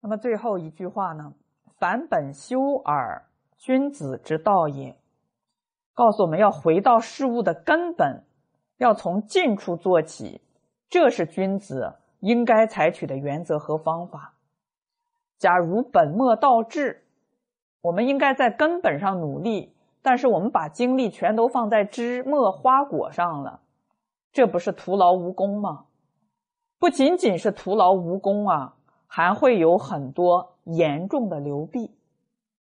那么最后一句话呢？凡本修耳，君子之道也。告诉我们要回到事物的根本，要从近处做起，这是君子应该采取的原则和方法。假如本末倒置，我们应该在根本上努力，但是我们把精力全都放在枝末花果上了，这不是徒劳无功吗？不仅仅是徒劳无功啊，还会有很多严重的流弊。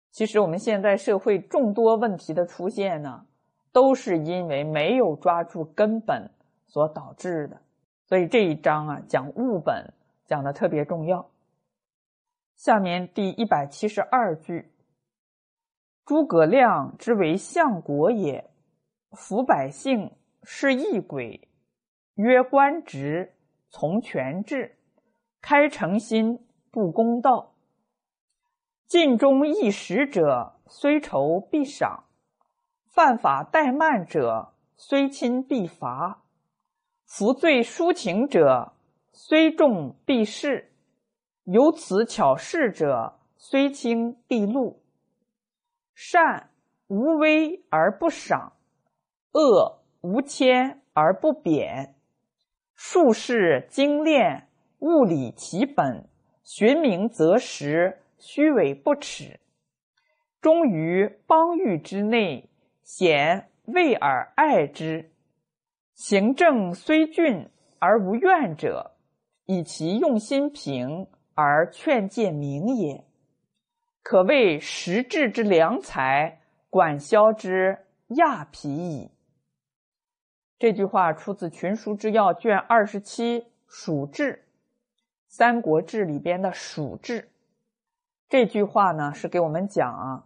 其实我们现在社会众多问题的出现呢，都是因为没有抓住根本所导致的。所以这一章啊，讲物本讲的特别重要。下面第一百七十二句：诸葛亮之为相国也，服百姓，是异鬼，曰官职，从权制，开诚心，不公道。尽忠义实者，虽仇必赏；犯法怠慢者，虽亲必罚；服罪抒情者，虽重必释。有此巧事者，虽轻必禄。善无威而不赏，恶无谦而不贬。术士精炼，物理其本，寻名择实，虚伪不耻。忠于邦域之内，贤畏而爱之。行政虽峻而无怨者，以其用心平。而劝诫明也，可谓实质之良才，管萧之亚皮矣。这句话出自《群书之要》卷二十七《蜀志》，《三国志》里边的《蜀志》。这句话呢，是给我们讲啊，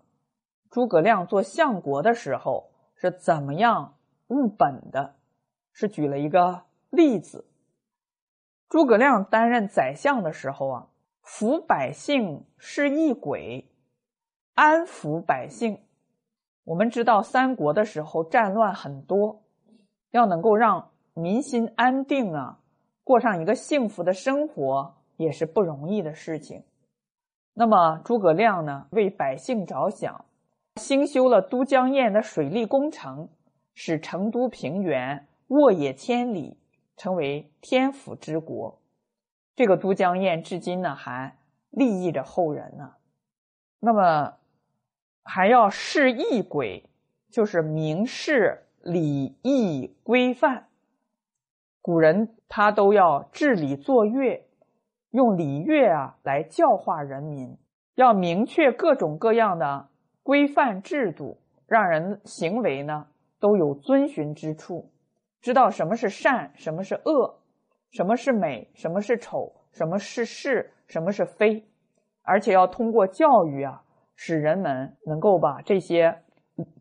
诸葛亮做相国的时候是怎么样务本的，是举了一个例子。诸葛亮担任宰相的时候啊。抚百姓是一鬼，安抚百姓。我们知道三国的时候战乱很多，要能够让民心安定啊，过上一个幸福的生活也是不容易的事情。那么诸葛亮呢，为百姓着想，兴修了都江堰的水利工程，使成都平原沃野千里，成为天府之国。这个都江堰至今呢还利益着后人呢。那么还要示义轨，就是明示礼义规范。古人他都要治理作乐，用礼乐啊来教化人民，要明确各种各样的规范制度，让人行为呢都有遵循之处，知道什么是善，什么是恶。什么是美？什么是丑？什么是是？什么是非？而且要通过教育啊，使人们能够把这些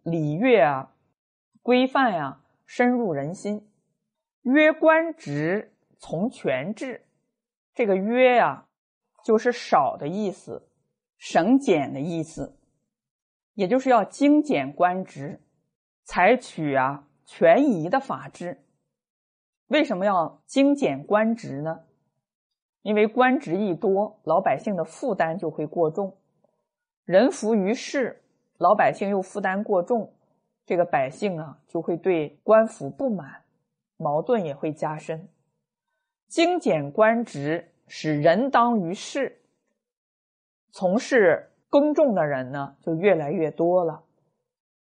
礼乐啊、规范呀深入人心。约官职从权制，这个约呀，就是少的意思，省俭的意思，也就是要精简官职，采取啊权宜的法制。为什么要精简官职呢？因为官职一多，老百姓的负担就会过重，人浮于事，老百姓又负担过重，这个百姓啊就会对官府不满，矛盾也会加深。精简官职，使人当于事，从事公众的人呢就越来越多了，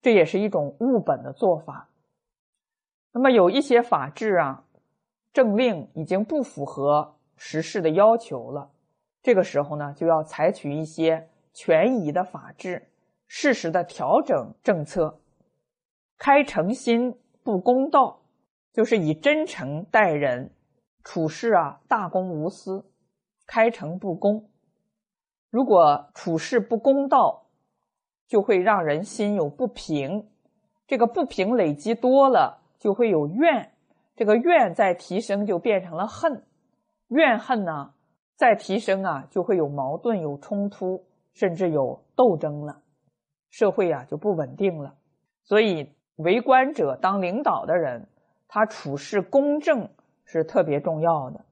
这也是一种务本的做法。那么有一些法制啊，政令已经不符合时事的要求了，这个时候呢，就要采取一些权宜的法制，适时的调整政策。开诚心不公道，就是以真诚待人，处事啊大公无私，开诚布公。如果处事不公道，就会让人心有不平，这个不平累积多了。就会有怨，这个怨再提升就变成了恨，怨恨呢再提升啊，就会有矛盾、有冲突，甚至有斗争了，社会啊就不稳定了。所以，为官者当领导的人，他处事公正是特别重要的。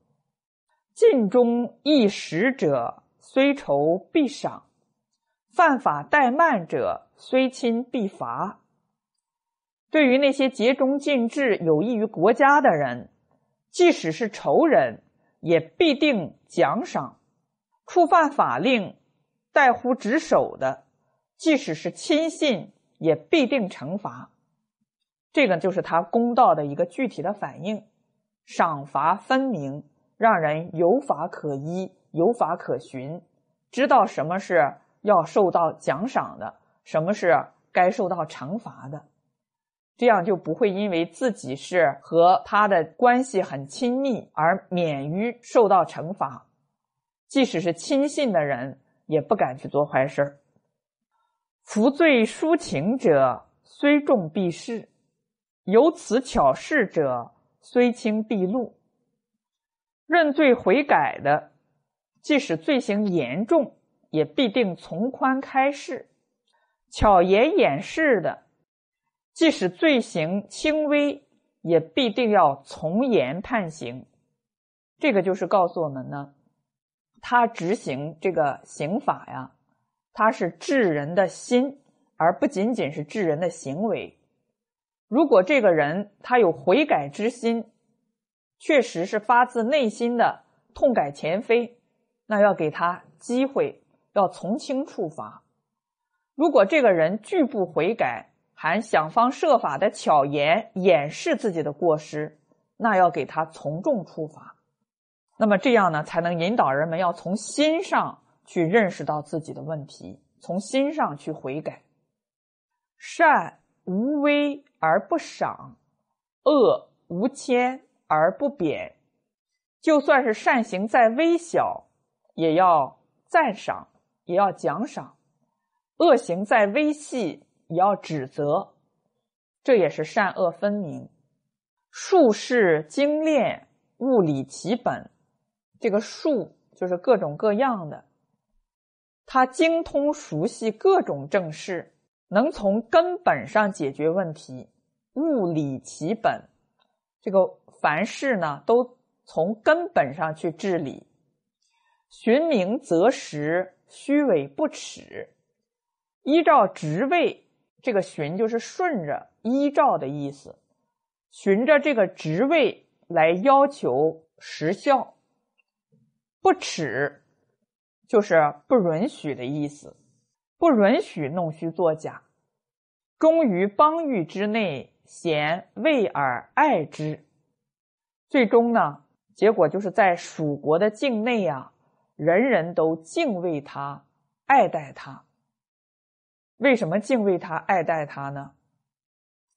尽忠义实者，虽仇必赏；犯法怠慢者，虽亲必罚。对于那些竭忠尽智、有益于国家的人，即使是仇人，也必定奖赏；触犯法令、怠忽职守的，即使是亲信，也必定惩罚。这个就是他公道的一个具体的反应，赏罚分明，让人有法可依，有法可循，知道什么是要受到奖赏的，什么是该受到惩罚的。这样就不会因为自己是和他的关系很亲密而免于受到惩罚，即使是亲信的人也不敢去做坏事儿。服罪抒情者，虽重必释；有此巧事者，虽轻必露。认罪悔改的，即使罪行严重，也必定从宽开释；巧言掩饰的。即使罪行轻微，也必定要从严判刑。这个就是告诉我们呢，他执行这个刑法呀，他是治人的心，而不仅仅是治人的行为。如果这个人他有悔改之心，确实是发自内心的痛改前非，那要给他机会，要从轻处罚。如果这个人拒不悔改，还想方设法的巧言掩饰自己的过失，那要给他从重处罚。那么这样呢，才能引导人们要从心上去认识到自己的问题，从心上去悔改。善无微而不赏，恶无谦而不贬。就算是善行再微小，也要赞赏，也要奖赏；恶行再微细。也要指责，这也是善恶分明。术士精炼，物理其本。这个术就是各种各样的，他精通熟悉各种政事，能从根本上解决问题。物理其本，这个凡事呢，都从根本上去治理。寻名择实，虚伪不耻，依照职位。这个循就是顺着、依照的意思，循着这个职位来要求实效。不耻就是不允许的意思，不允许弄虚作假。忠于邦域之内，贤畏而爱之。最终呢，结果就是在蜀国的境内啊，人人都敬畏他，爱戴他。为什么敬畏他、爱戴他呢？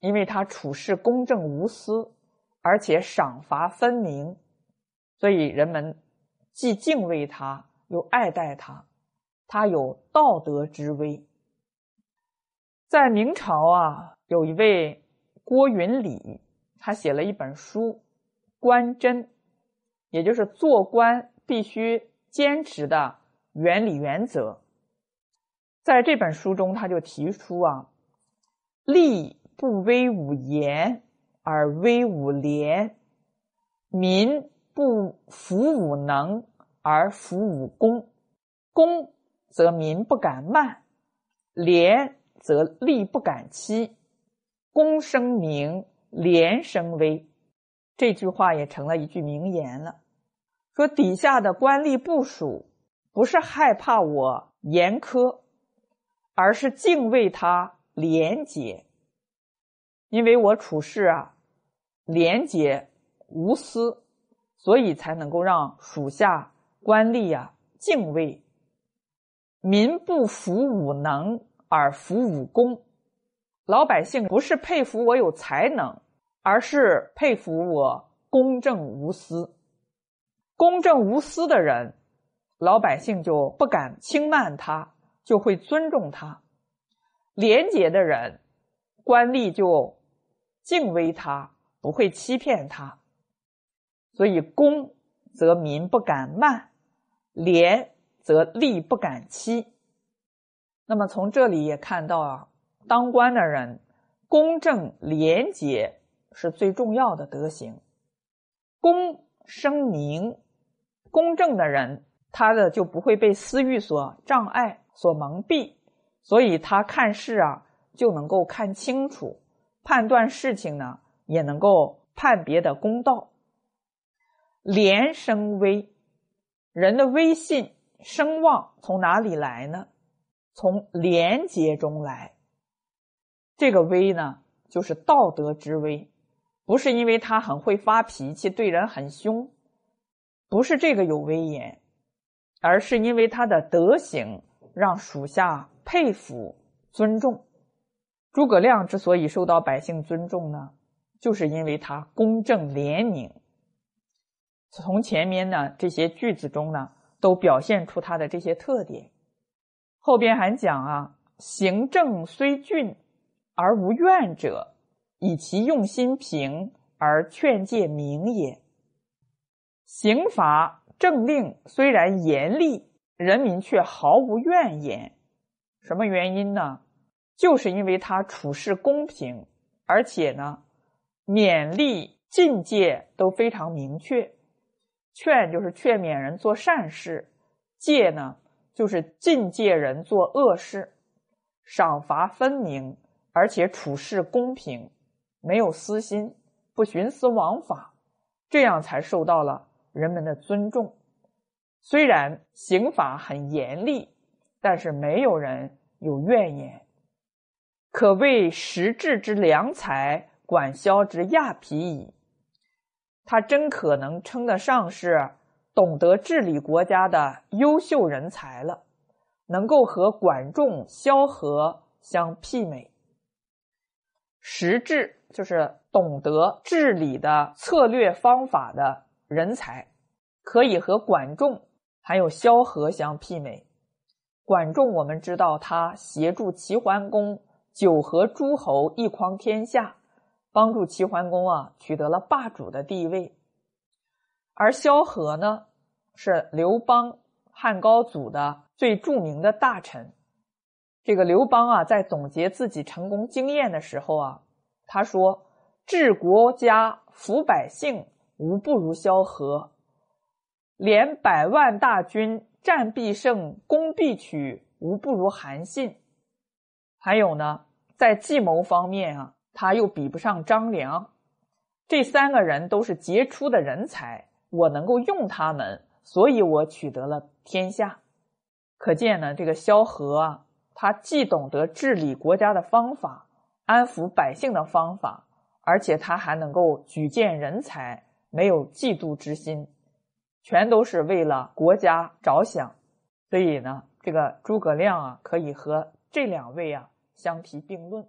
因为他处事公正无私，而且赏罚分明，所以人们既敬畏他，又爱戴他。他有道德之威。在明朝啊，有一位郭云礼，他写了一本书《官箴》，也就是做官必须坚持的原理原则。在这本书中，他就提出啊，吏不威武严而威武廉，民不服武能而服武功，功则民不敢慢，廉则吏不敢欺，公生名，廉生威。这句话也成了一句名言了。说底下的官吏部属不是害怕我严苛。而是敬畏他廉洁，因为我处事啊廉洁无私，所以才能够让属下官吏啊敬畏。民不服武能而服武功，老百姓不是佩服我有才能，而是佩服我公正无私。公正无私的人，老百姓就不敢轻慢他。就会尊重他，廉洁的人，官吏就敬畏他，不会欺骗他。所以，公则民不敢慢，廉则利不敢欺。那么，从这里也看到啊，当官的人公正廉洁是最重要的德行。公生明，公正的人。他的就不会被私欲所障碍、所蒙蔽，所以他看事啊就能够看清楚，判断事情呢也能够判别的公道。廉生威，人的威信、声望从哪里来呢？从廉洁中来。这个威呢，就是道德之威，不是因为他很会发脾气，对人很凶，不是这个有威严，而是因为他的德行让属下佩服、尊重。诸葛亮之所以受到百姓尊重呢，就是因为他公正廉明。从前面呢这些句子中呢，都表现出他的这些特点。后边还讲啊，行政虽峻。而无怨者，以其用心平而劝诫明也。刑罚政令虽然严厉，人民却毫无怨言。什么原因呢？就是因为他处事公平，而且呢，勉励禁戒都非常明确。劝就是劝勉人做善事，戒呢就是禁戒人做恶事，赏罚分明。而且处事公平，没有私心，不徇私枉法，这样才受到了人们的尊重。虽然刑法很严厉，但是没有人有怨言，可谓实质之良才，管销之亚皮矣。他真可能称得上是懂得治理国家的优秀人才了，能够和管仲、萧何相媲美。实质就是懂得治理的策略方法的人才，可以和管仲还有萧何相媲美。管仲我们知道，他协助齐桓公九合诸侯，一匡天下，帮助齐桓公啊取得了霸主的地位。而萧何呢，是刘邦汉高祖的最著名的大臣。这个刘邦啊，在总结自己成功经验的时候啊，他说：“治国家、抚百姓，无不如萧何；连百万大军，战必胜，攻必取，无不如韩信。还有呢，在计谋方面啊，他又比不上张良。这三个人都是杰出的人才，我能够用他们，所以我取得了天下。可见呢，这个萧何啊。”他既懂得治理国家的方法，安抚百姓的方法，而且他还能够举荐人才，没有嫉妒之心，全都是为了国家着想。所以呢，这个诸葛亮啊，可以和这两位啊相提并论。